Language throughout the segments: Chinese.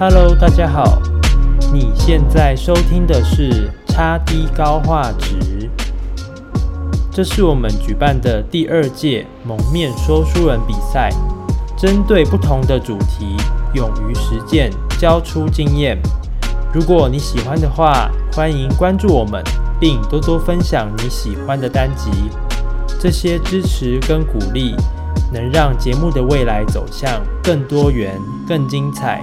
Hello，大家好，你现在收听的是插 D 高画质，这是我们举办的第二届蒙面说书人比赛，针对不同的主题，勇于实践，交出经验。如果你喜欢的话，欢迎关注我们，并多多分享你喜欢的单集。这些支持跟鼓励，能让节目的未来走向更多元、更精彩。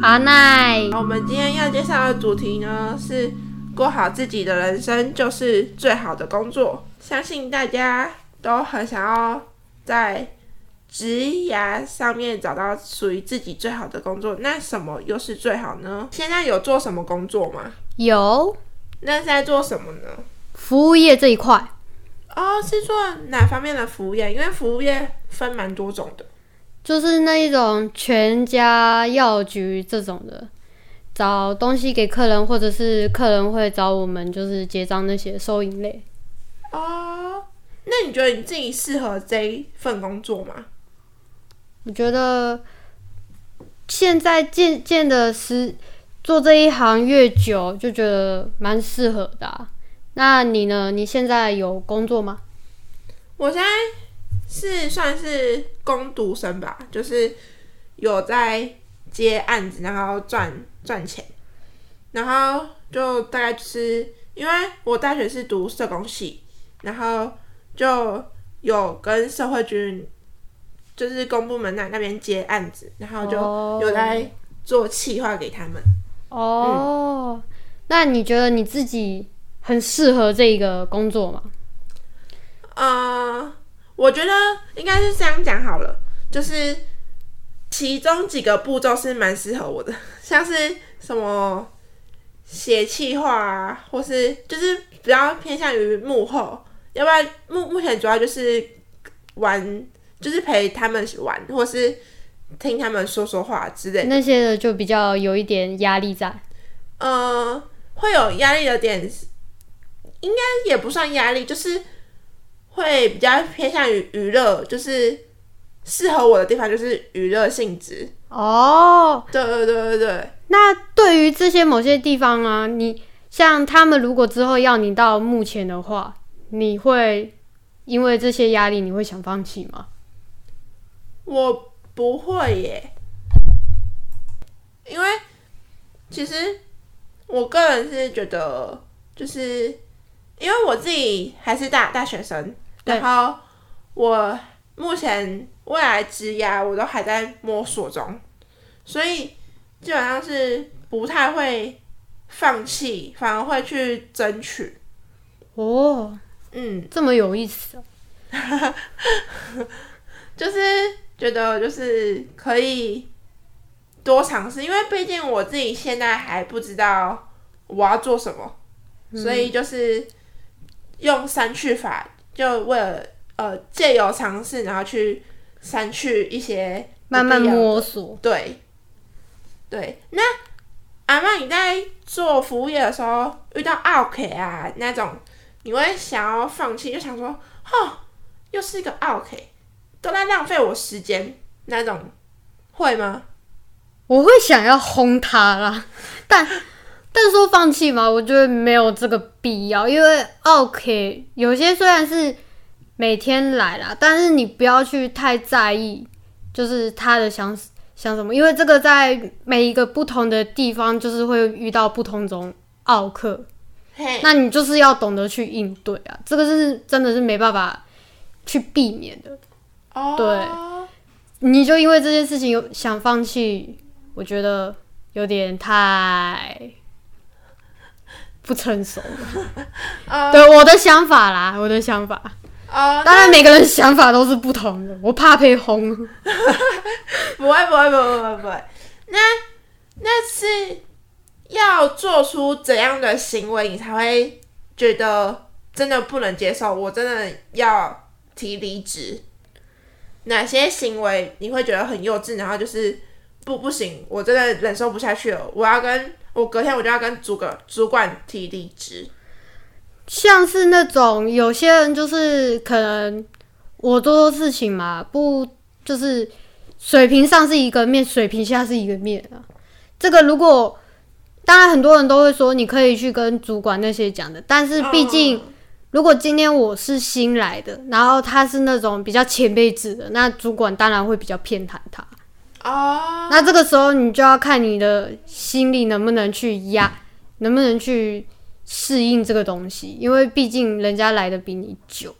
瑶，阿奈。我们今天要介绍的主题呢，是过好自己的人生就是最好的工作。相信大家都很想要在职涯上面找到属于自己最好的工作，那什么又是最好呢？现在有做什么工作吗？有。那是在做什么呢？服务业这一块。哦，是做哪方面的服务业？因为服务业分蛮多种的，就是那一种全家药局这种的，找东西给客人，或者是客人会找我们，就是结账那些收银类。哦，那你觉得你自己适合这一份工作吗？我觉得现在渐渐的是做这一行越久，就觉得蛮适合的啊。那你呢？你现在有工作吗？我现在是算是工读生吧，就是有在接案子，然后赚赚钱，然后就大概就是因为我大学是读社工系，然后就有跟社会局。就是公部门那那边接案子，然后就有在做企划给他们。哦、嗯，那你觉得你自己很适合这个工作吗？呃，我觉得应该是这样讲好了，就是其中几个步骤是蛮适合我的，像是什么写气话啊，或是就是比较偏向于幕后，要不然目目前主要就是玩。就是陪他们玩，或是听他们说说话之类的。那些的就比较有一点压力在。呃，会有压力的点，应该也不算压力，就是会比较偏向于娱乐，就是适合我的地方就是娱乐性质。哦，对对对对对。那对于这些某些地方啊，你像他们如果之后要你到目前的话，你会因为这些压力，你会想放弃吗？我不会耶，因为其实我个人是觉得，就是因为我自己还是大大学生，然后我目前未来职涯我都还在摸索中，所以基本上是不太会放弃，反而会去争取。哦，嗯，这么有意思啊，就是。觉得就是可以多尝试，因为毕竟我自己现在还不知道我要做什么，嗯、所以就是用删去法，就为了呃借由尝试，然后去删去一些慢慢摸索。对对，那阿妈你在做服务业的时候遇到 OK 啊那种，你会想要放弃，就想说，哦，又是一个 OK，。都在浪费我时间，那种会吗？我会想要轰他啦，但但说放弃嘛，我觉得没有这个必要，因为 OK，有些虽然是每天来啦，但是你不要去太在意，就是他的想想什么，因为这个在每一个不同的地方，就是会遇到不同种奥克那你就是要懂得去应对啊，这个是真的是没办法去避免的。Oh. 对，你就因为这件事情有想放弃，我觉得有点太不成熟了。Uh. 对，我的想法啦，我的想法。Uh, 当然每个人想法都是不同的，我怕被轰。不会，不会，不会，不会，不会。那那是要做出怎样的行为，你才会觉得真的不能接受？我真的要提离职。哪些行为你会觉得很幼稚？然后就是不不行，我真的忍受不下去了。我要跟我隔天我就要跟主管主管提离职。像是那种有些人就是可能我做错事情嘛，不就是水平上是一个面，水平下是一个面啊。这个如果当然很多人都会说，你可以去跟主管那些讲的，但是毕竟如果今天我是新来的，然后他是那种比较前辈制的，那主管当然会比较偏袒他。哦，那这个时候你就要看你的心力能不能去压，能不能去适应这个东西，因为毕竟人家来的比你久。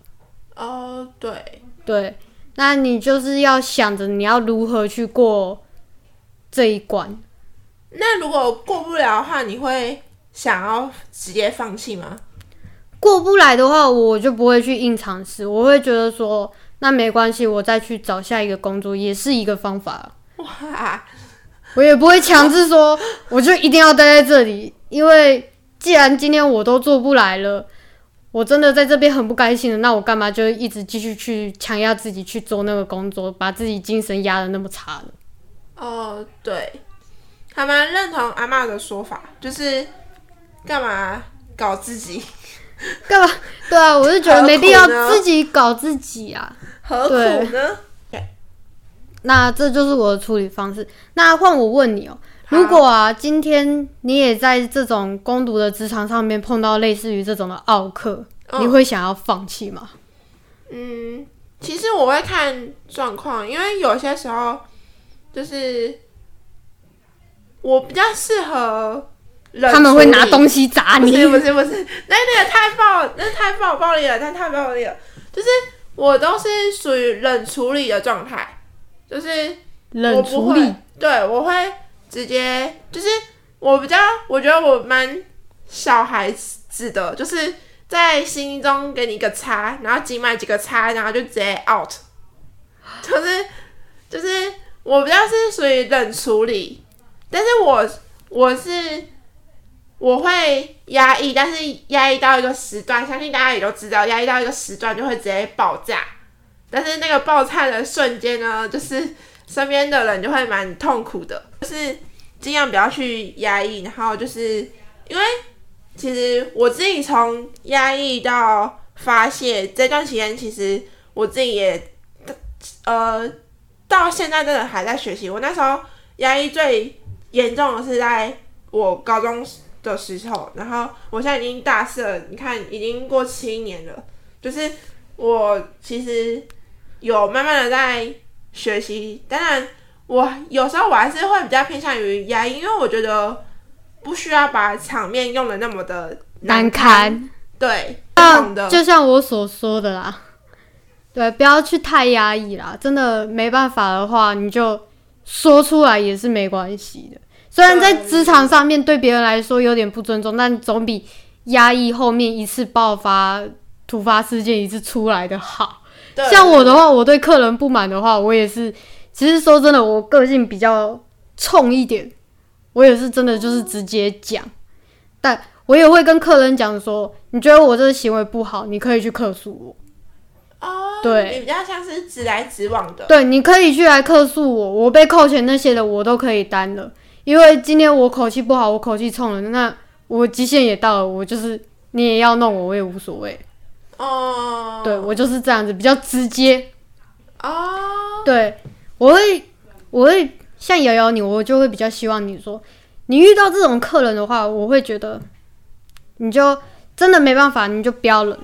哦，对对，那你就是要想着你要如何去过这一关。那如果过不了的话，你会想要直接放弃吗？过不来的话，我就不会去硬尝试，我会觉得说，那没关系，我再去找下一个工作也是一个方法。哇，我也不会强制说，我就一定要待在这里，因为既然今天我都做不来了，我真的在这边很不甘心了，那我干嘛就一直继续去强压自己去做那个工作，把自己精神压的那么差呢？哦，对，还蛮认同阿嬷的说法，就是干嘛搞自己？干嘛？对啊，我是觉得没必要自己搞自己啊，何苦呢？那这就是我的处理方式。那换我问你哦，如果啊，今天你也在这种攻读的职场上面碰到类似于这种的奥客，哦，你会想要放弃吗？嗯，其实我会看状况，因为有些时候就是我比较适合人，他们会拿东西砸你，不是不是不是，那那个太暴，那太暴暴力了，那太暴力了，就是我都是属于冷处理的状态。就是冷处理，对，我会直接就是我比较，我觉得我蛮小孩子的，就是在心中给你一个叉，然后挤满几个叉，然后就直接 out。就是就是我比较是属于冷处理，但是我我是我会压抑，但是压抑到一个时段，相信大家也都知道，压抑到一个时段就会直接爆炸。但是那个爆炸的瞬间呢，就是身边的人就会蛮痛苦的，就是尽量不要去压抑，然后就是因为其实我自己从压抑到发泄这段期间，其实我自己也呃到现在真的还在学习。我那时候压抑最严重的是在我高中的时候，然后我现在已经大四了，你看已经过七年了，就是我其实。有慢慢的在学习，当然我有时候我还是会比较偏向于压抑，因为我觉得不需要把场面用的那么的难堪。难堪对，像，就像我所说的啦，对，不要去太压抑啦。真的没办法的话，你就说出来也是没关系的。虽然在职场上面对别人来说有点不尊重，但总比压抑后面一次爆发突发事件一次出来的好。像我的话，我对客人不满的话，我也是。其实说真的，我个性比较冲一点，我也是真的就是直接讲。但我也会跟客人讲说，你觉得我这个行为不好，你可以去客诉我。哦，对，你比较像是直来直往的。对，你可以去来客诉我，我被扣钱那些的我都可以担了。因为今天我口气不好，我口气冲了，那我极限也到了，我就是你也要弄我，我也无所谓。哦，oh. 对，我就是这样子，比较直接。哦，oh. 对，我会，我会像瑶瑶你，我就会比较希望你说，你遇到这种客人的话，我会觉得，你就真的没办法，你就不要忍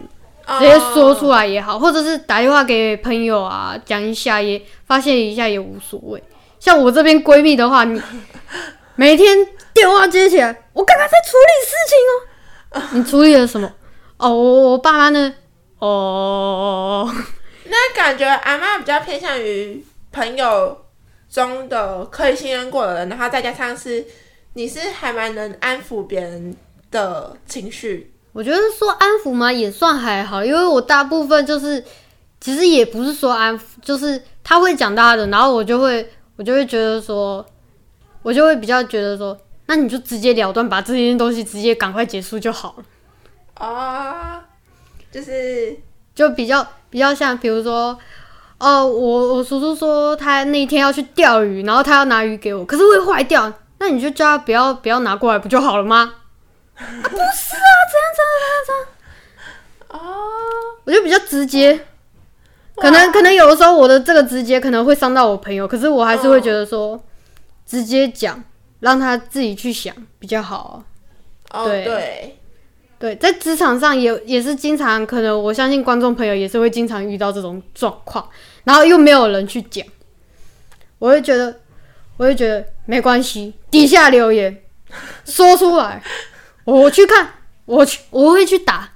，oh. 直接说出来也好，或者是打电话给朋友啊，讲一下也发泄一下也无所谓。像我这边闺蜜的话，你 每天电话接起来，我刚刚在处理事情哦，你处理了什么？哦，我我爸妈呢？哦，那感觉阿妈比较偏向于朋友中的可以信任过的人，然后再加上是你是还蛮能安抚别人的情绪。我觉得说安抚嘛也算还好，因为我大部分就是其实也不是说安抚，就是他会讲他的，然后我就会我就会觉得说，我就会比较觉得说，那你就直接了断把这件东西直接赶快结束就好了。哦。就是就比较比较像，比如说，哦，我我叔叔说他那一天要去钓鱼，然后他要拿鱼给我，可是会坏掉，那你就叫他不要不要拿过来不就好了吗？啊，不是啊，怎样怎样怎样怎样？哦，我就比较直接，可能可能有的时候我的这个直接可能会伤到我朋友，可是我还是会觉得说，嗯、直接讲让他自己去想比较好。哦，对对，对，在职场上也也是经常可能，我相信观众朋友也是会经常遇到这种状况，然后又没有人去讲，我会觉得，我会觉得没关系，底下留言说出来，我去看，我去，我会去打，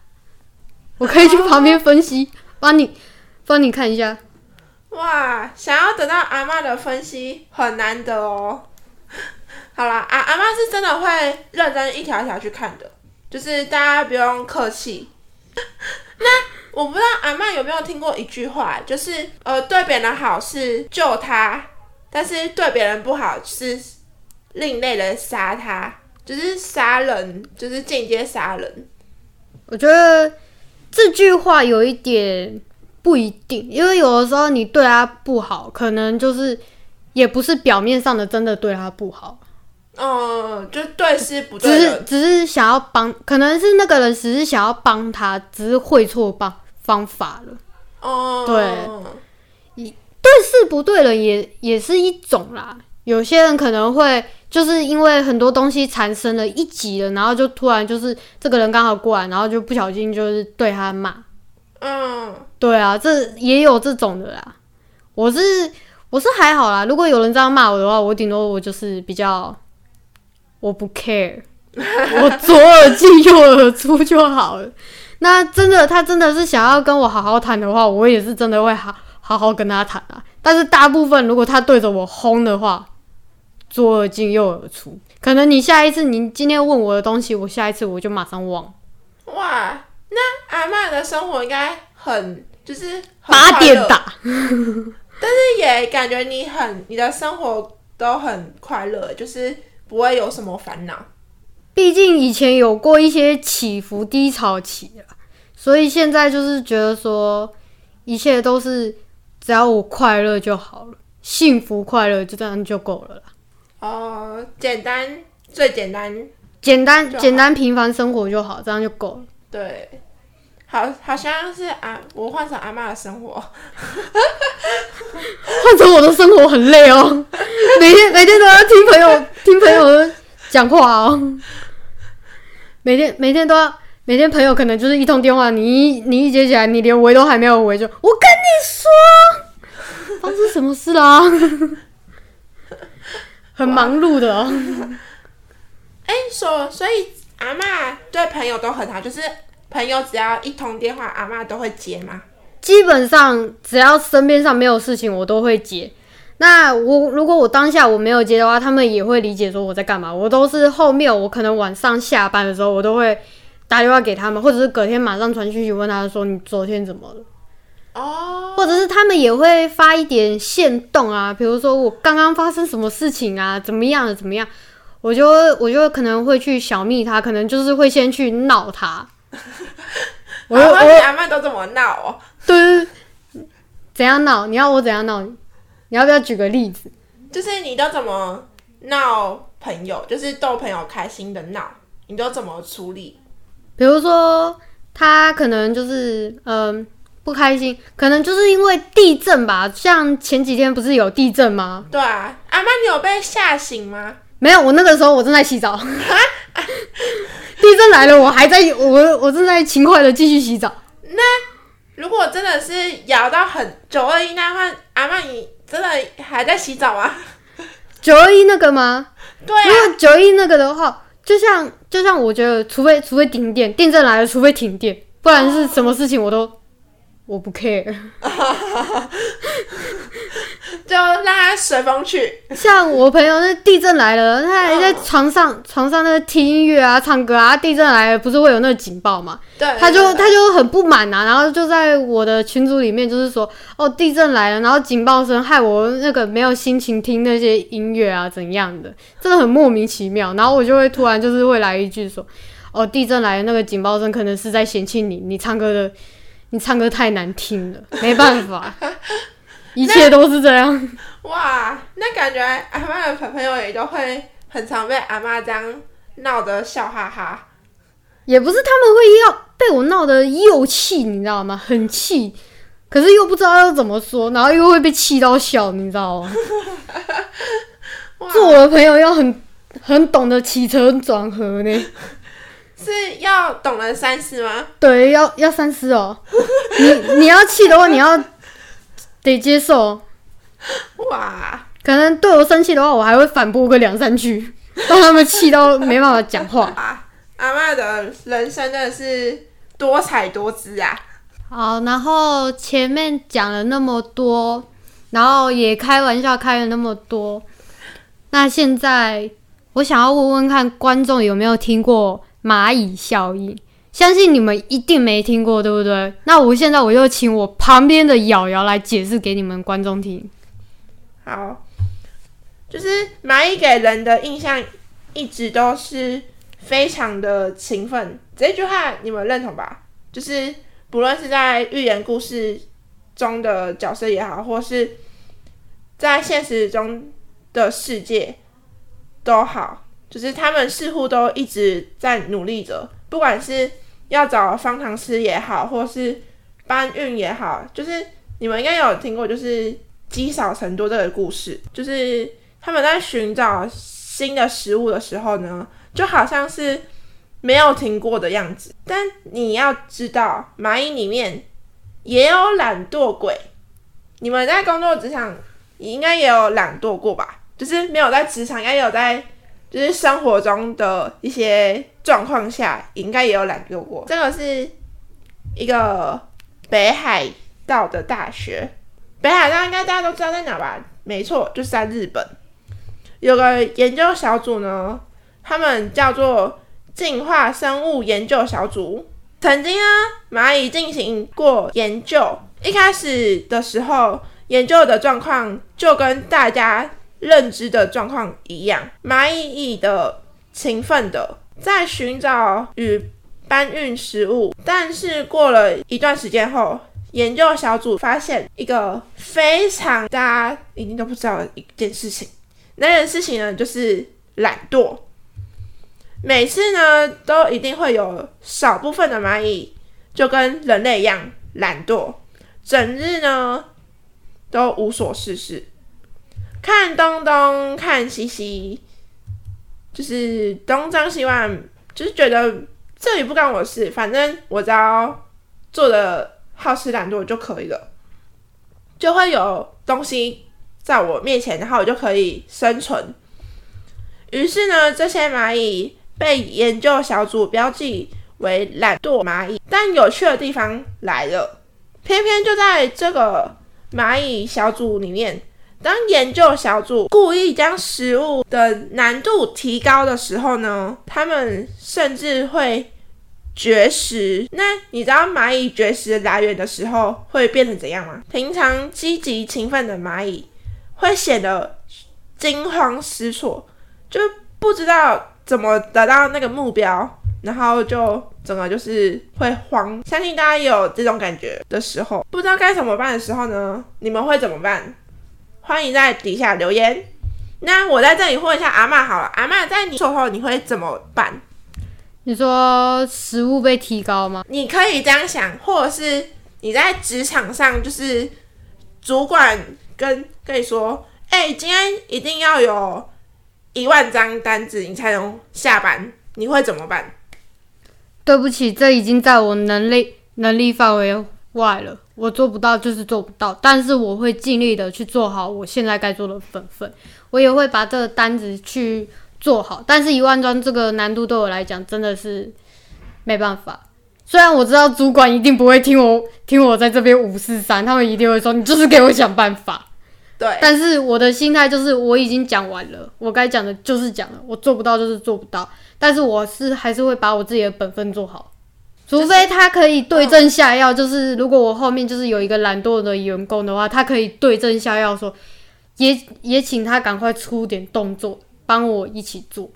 我可以去旁边分析，帮你。帮你看一下，哇！想要得到阿嬷的分析很难得哦。好啦，阿阿嬷是真的会认真一条一条去看的，就是大家不用客气。那我不知道阿曼有没有听过一句话，就是呃，对别人好是救他，但是对别人不好是另类的杀他，就是杀人，就是间接杀人。我觉得这句话有一点。不一定，因为有的时候你对他不好，可能就是也不是表面上的真的对他不好。嗯，就对是不对，只是只是想要帮，可能是那个人只是想要帮他，只是会错方方法了。哦、嗯，对，对事不对人也也是一种啦。有些人可能会就是因为很多东西产生了一级了，然后就突然就是这个人刚好过来，然后就不小心就是对他骂。嗯，对啊，这也有这种的啦。我是我是还好啦，如果有人这样骂我的话，我顶多我就是比较我不 care，我左耳进右耳出就好了。那真的他真的是想要跟我好好谈的话，我也是真的会好好好跟他谈啊。但是大部分如果他对着我轰的话，左耳进右耳出。可能你下一次你今天问我的东西，我下一次我就马上忘。哇。那阿曼的生活应该很就是八点打，但是也感觉你很你的生活都很快乐，就是不会有什么烦恼。毕竟以前有过一些起伏低潮期了，所以现在就是觉得说一切都是只要我快乐就好了，幸福快乐就这样就够了啦。哦，简单最简单，简单简单平凡生活就好，这样就够了。对，好，好像是啊，我换成阿嬷的生活，换成我的生活很累哦，每天每天都要听朋友听朋友讲话哦，每天每天都要，每天朋友可能就是一通电话，你一你一接起来，你连喂都还没有喂，就我跟你说，发生什么事啦？很忙碌的哦，哎，所所以。阿嬷对朋友都很好，就是朋友只要一通电话，阿妈都会接吗？基本上只要身边上没有事情，我都会接。那我如果我当下我没有接的话，他们也会理解说我在干嘛。我都是后面我可能晚上下班的时候，我都会打电话给他们，或者是隔天马上传讯息问他说你昨天怎么了？哦，或者是他们也会发一点线动啊，比如说我刚刚发生什么事情啊，怎么样的怎么样。我就我就可能会去小密他，可能就是会先去闹他。我我阿妈都这么闹哦？对，怎样闹？你要我怎样闹？你要不要举个例子？就是你都怎么闹朋友？就是逗朋友开心的闹，你都怎么处理？比如说他可能就是嗯、呃、不开心，可能就是因为地震吧。像前几天不是有地震吗？对啊，阿妈你有被吓醒吗？没有，我那个时候我正在洗澡，地震来了，我还在我我正在勤快的继续洗澡。那如果真的是摇到很九二一那话，阿曼你真的还在洗澡吗？九二一那个吗？对啊，如果九二一那个的话，就像就像我觉得，除非除非停电，地震来了，除非停电，不然是什么事情我都我不 care。就让他随风去。像我朋友，那地震来了，他还在床上、哦、床上那个听音乐啊、唱歌啊。地震来了，不是会有那个警报嘛？对，他就他就很不满啊，然后就在我的群组里面，就是说，哦，地震来了，然后警报声害我那个没有心情听那些音乐啊，怎样的，真的很莫名其妙。然后我就会突然就是会来一句说，哦，地震来了，那个警报声可能是在嫌弃你，你唱歌的，你唱歌太难听了，没办法。一切都是这样哇！那感觉阿妈的朋朋友也都会很常被阿妈这样闹得笑哈哈。也不是他们会要被我闹得又气，你知道吗？很气，可是又不知道要怎么说，然后又会被气到笑，你知道吗？做我的朋友要很很懂得起承转合呢，是要懂得三思吗？对，要要三思哦。你你要气的话，你要得接受。哇，可能对我生气的话，我还会反驳个两三句，让他们气到没办法讲话。阿妈的人生真的是多彩多姿啊！好，然后前面讲了那么多，然后也开玩笑开了那么多，那现在我想要问问看观众有没有听过蚂蚁效应？相信你们一定没听过，对不对？那我现在我就请我旁边的瑶瑶来解释给你们观众听。好，就是蚂蚁给人的印象一直都是。非常的勤奋，这句话你们认同吧？就是不论是在寓言故事中的角色也好，或是在现实中的世界都好，就是他们似乎都一直在努力着，不管是要找方糖吃也好，或是搬运也好，就是你们应该有听过，就是积少成多这个故事，就是他们在寻找新的食物的时候呢。就好像是没有停过的样子，但你要知道，蚂蚁里面也有懒惰鬼。你们在工作职场应该也有懒惰过吧？就是没有在职场，应该有在就是生活中的一些状况下，应该也有懒惰过。这个是一个北海道的大学，北海道应该大家都知道在哪吧？没错，就是在日本。有个研究小组呢。他们叫做进化生物研究小组，曾经啊，蚂蚁进行过研究。一开始的时候，研究的状况就跟大家认知的状况一样，蚂蚁的勤奋的在寻找与搬运食物。但是过了一段时间后，研究小组发现一个非常大家一定都不知道的一件事情，那件事情呢，就是懒惰。每次呢，都一定会有少部分的蚂蚁，就跟人类一样懒惰，整日呢都无所事事，看东东看西西，就是东张西望，就是觉得这里不干我事，反正我只要做的好吃懒惰就可以了，就会有东西在我面前，然后我就可以生存。于是呢，这些蚂蚁。被研究小组标记为懒惰蚂蚁，但有趣的地方来了，偏偏就在这个蚂蚁小组里面，当研究小组故意将食物的难度提高的时候呢，他们甚至会绝食。那你知道蚂蚁绝食的来源的时候会变成怎样吗？平常积极勤奋的蚂蚁会显得惊慌失措，就不知道。怎么得到那个目标，然后就整个就是会慌。相信大家有这种感觉的时候，不知道该怎么办的时候呢？你们会怎么办？欢迎在底下留言。那我在这里问一下阿嬷好了，阿嬷在你售后你会怎么办？你说食物被提高吗？你可以这样想，或者是你在职场上，就是主管跟跟你说，哎、欸，今天一定要有。一万张单子，你才能下班，你会怎么办？对不起，这已经在我能力能力范围外了，我做不到就是做不到，但是我会尽力的去做好我现在该做的本分，我也会把这个单子去做好。但是一万张这个难度对我来讲真的是没办法，虽然我知道主管一定不会听我听我在这边五四三，他们一定会说你就是给我想办法。对，但是我的心态就是我已经讲完了，我该讲的就是讲了，我做不到就是做不到，但是我是还是会把我自己的本分做好，除非他可以对症下药，就是如果我后面就是有一个懒惰的员工的话，他可以对症下药，说也也请他赶快出点动作帮我一起做，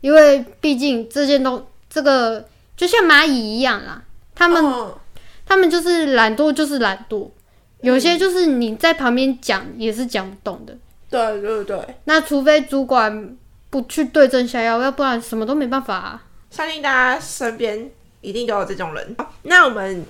因为毕竟这件东这个就像蚂蚁一样啦，他们、哦、他们就是懒惰就是懒惰。有些就是你在旁边讲也是讲不懂的，对对对。那除非主管不去对症下药，要不然什么都没办法啊。相信大家身边一定都有这种人。那我们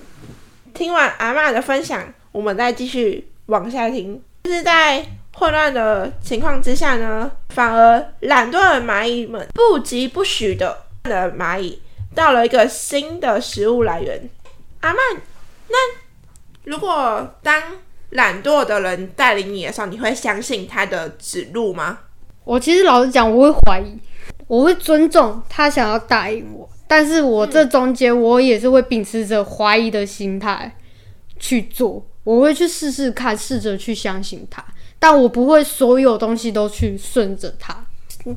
听完阿嬷的分享，我们再继续往下听。就是在混乱的情况之下呢，反而懒惰的蚂蚁们不疾不徐的的蚂蚁到了一个新的食物来源。阿曼，那如果当懒惰的人带领你的时候，你会相信他的指路吗？我其实老实讲，我会怀疑，我会尊重他想要答应我，但是我这中间我也是会秉持着怀疑的心态去做。我会去试试看，试着去相信他，但我不会所有东西都去顺着他。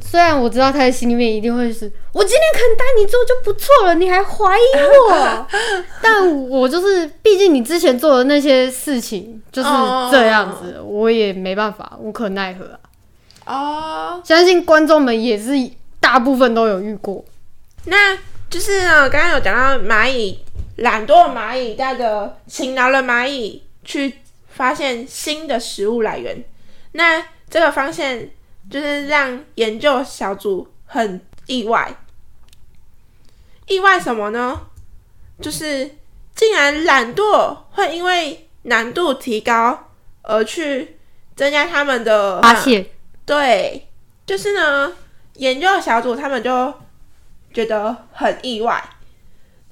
虽然我知道他的心里面一定会是，我今天肯带你做就不错了，你还怀疑我？但我就是，毕竟你之前做的那些事情就是这样子，我也没办法，无可奈何啊。哦，相信观众们也是大部分都有遇过。那就是呢，刚刚有讲到蚂蚁，懒惰的蚂蚁带着勤劳的蚂蚁。去发现新的食物来源，那这个发现就是让研究小组很意外。意外什么呢？就是竟然懒惰会因为难度提高而去增加他们的发现。对，就是呢，研究小组他们就觉得很意外。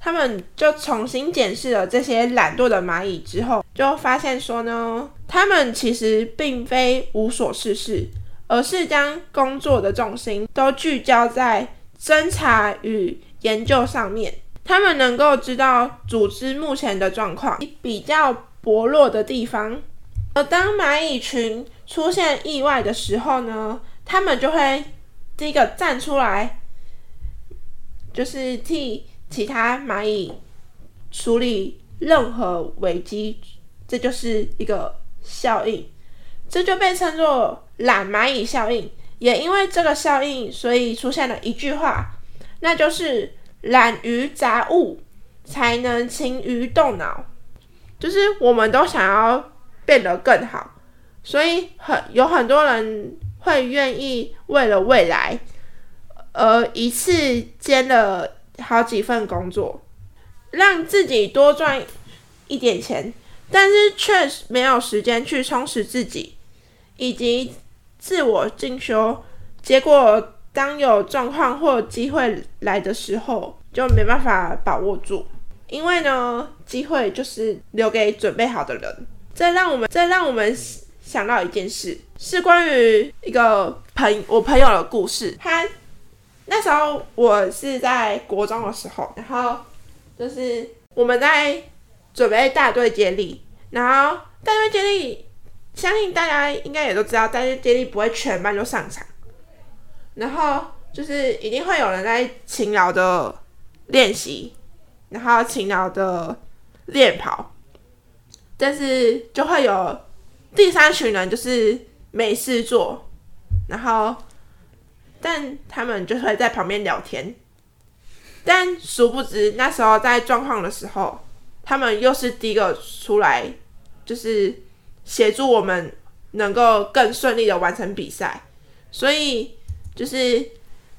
他们就重新检视了这些懒惰的蚂蚁之后，就发现说呢，他们其实并非无所事事，而是将工作的重心都聚焦在侦查与研究上面。他们能够知道组织目前的状况比较薄弱的地方，而当蚂蚁群出现意外的时候呢，他们就会第一个站出来，就是替。其他蚂蚁处理任何危机，这就是一个效应，这就被称作懒蚂蚁效应。也因为这个效应，所以出现了一句话，那就是懒于杂物，才能勤于动脑。就是我们都想要变得更好，所以很有很多人会愿意为了未来而一次兼了。好几份工作，让自己多赚一点钱，但是却没有时间去充实自己以及自我进修。结果，当有状况或机会来的时候，就没办法把握住。因为呢，机会就是留给准备好的人。这让我们，这让我们想到一件事，是关于一个朋我朋友的故事。他。那时候我是在国中的时候，然后就是我们在准备大队接力，然后大队接力，相信大家应该也都知道，大队接力不会全班就上场，然后就是一定会有人在勤劳的练习，然后勤劳的练跑，但是就会有第三群人就是没事做，然后。但他们就会在旁边聊天，但殊不知那时候在状况的时候，他们又是第一个出来，就是协助我们能够更顺利的完成比赛。所以就是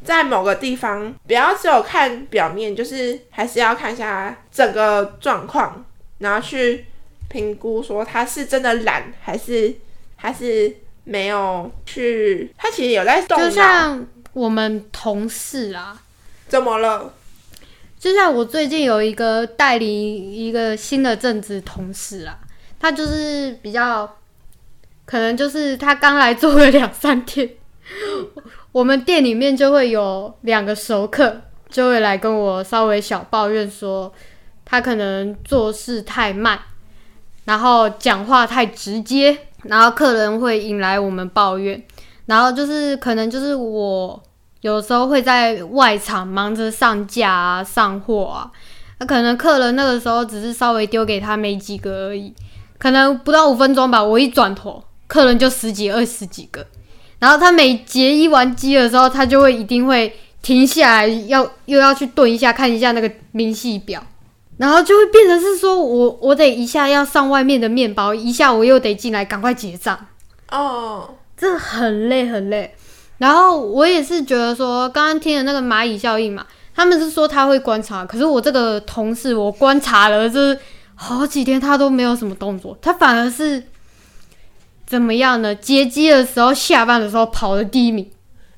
在某个地方，不要只有看表面，就是还是要看一下整个状况，然后去评估说他是真的懒，还是还是没有去，他其实有在动脑。我们同事啊，怎么了？就像我最近有一个带领一个新的正职同事啊，他就是比较可能就是他刚来做了两三天，我们店里面就会有两个熟客就会来跟我稍微小抱怨说，他可能做事太慢，然后讲话太直接，然后客人会引来我们抱怨。然后就是可能就是我有时候会在外场忙着上架啊、上货啊，那可能客人那个时候只是稍微丢给他没几个而已，可能不到五分钟吧。我一转头，客人就十几、二十几个。然后他每结一完机的时候，他就会一定会停下来，要又要去顿一下，看一下那个明细表，然后就会变成是说我我得一下要上外面的面包，一下我又得进来赶快结账哦。这很累很累，然后我也是觉得说，刚刚听的那个蚂蚁效应嘛，他们是说他会观察，可是我这个同事我观察了，就是好几天他都没有什么动作，他反而是怎么样呢？接机的时候，下班的时候跑了第一名。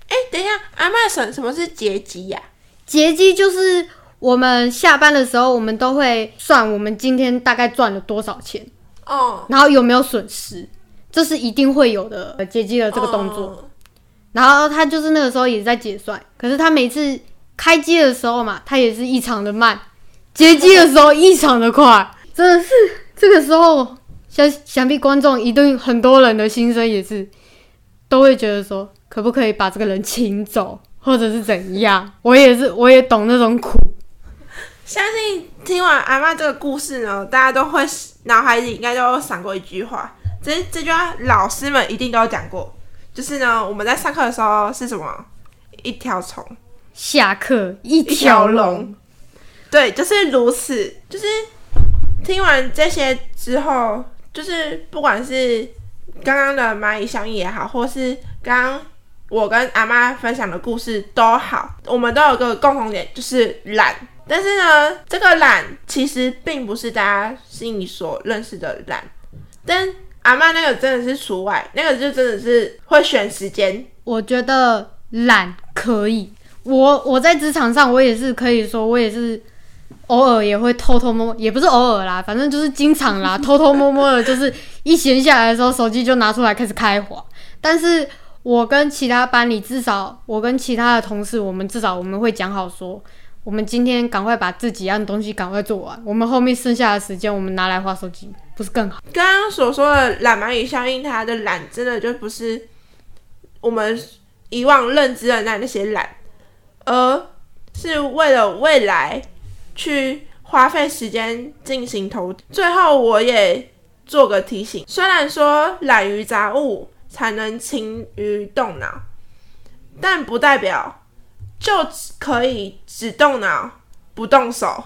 哎，等一下，阿麦什什么是接机呀？接机就是我们下班的时候，我们都会算我们今天大概赚了多少钱哦，然后有没有损失，这是一定会有的。接机的这个动作，哦，然后他就是那个时候也在解算，可是他每次开机的时候嘛，他也是异常的慢，接机的时候异常的快。真的是这个时候，想想必观众一定很多人的心声也是，都会觉得说，可不可以把这个人请走，或者是怎样？我也是，我也懂那种苦。相信听完阿妈这个故事呢，大家都会脑海里应该都闪过一句话，这这句话老师们一定都有讲过，就是呢，我们在上课的时候是什么？一条虫，下课一条龙。对，就是如此，就是。听完这些之后，就是不管是刚刚的蚂蚁相应也好，或是刚刚我跟阿妈分享的故事都好，我们都有个共同点，就是懒。但是呢，这个懒其实并不是大家心里所认识的懒。但阿嬷那个真的是除外，那个就真的是会选时间。我觉得懒可以，我我在职场上，我也是可以说，我也是。偶尔也会偷偷摸摸，也不是偶尔啦，反正就是经常啦，偷偷摸摸的，就是一闲下来的时候，手机就拿出来开始开滑。但是我跟其他班里，至少我跟其他的同事，我们至少我们会讲好说，我们今天赶快把这几样东西赶快做完，我们后面剩下的时间我们拿来滑手机，不是更好？刚刚所说的懒蚂蚁效应，它的懒真的就不是我们以往认知的那那些懒，而是为了未来。去花费时间进行投。最后，我也做个提醒：虽然说懒于杂物才能勤于动脑，但不代表就可以只动脑不动手。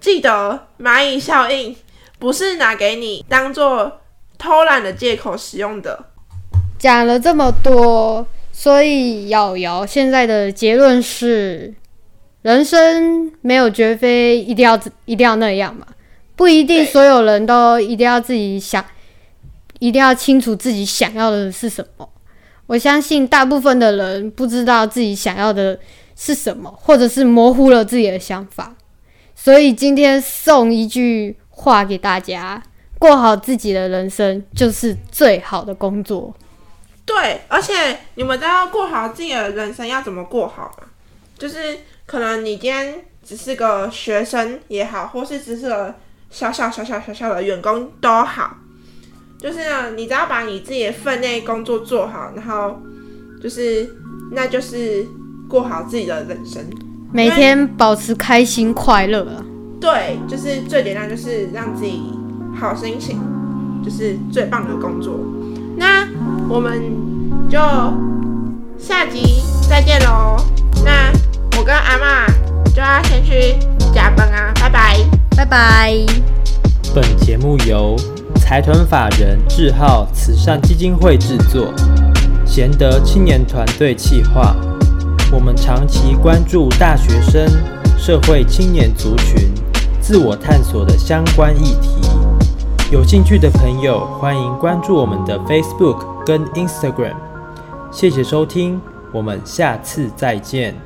记得蚂蚁效应不是拿给你当做偷懒的借口使用的。讲了这么多，所以瑶瑶现在的结论是。人生没有绝非一定要一定要那样嘛，不一定所有人都一定要自己想，一定要清楚自己想要的是什么。我相信大部分的人不知道自己想要的是什么，或者是模糊了自己的想法。所以今天送一句话给大家：过好自己的人生就是最好的工作。对，而且你们都要过好自己的人生，要怎么过好嘛？就是。可能你今天只是个学生也好，或是只是个小小小小小小的员工都好，就是呢，你只要把你自己的分内工作做好，然后就是那就是过好自己的人生，每天保持开心快乐啊。对，就是最简单，就是让自己好心情，就是最棒的工作。那我们就下集再见喽。那。我跟阿妈就要先去加班啊，拜拜，拜拜。本节目由财团法人智浩慈善基金会制作，贤德青年团队企划。我们长期关注大学生、社会青年族群自我探索的相关议题。有兴趣的朋友，欢迎关注我们的 Facebook 跟 Instagram。谢谢收听，我们下次再见。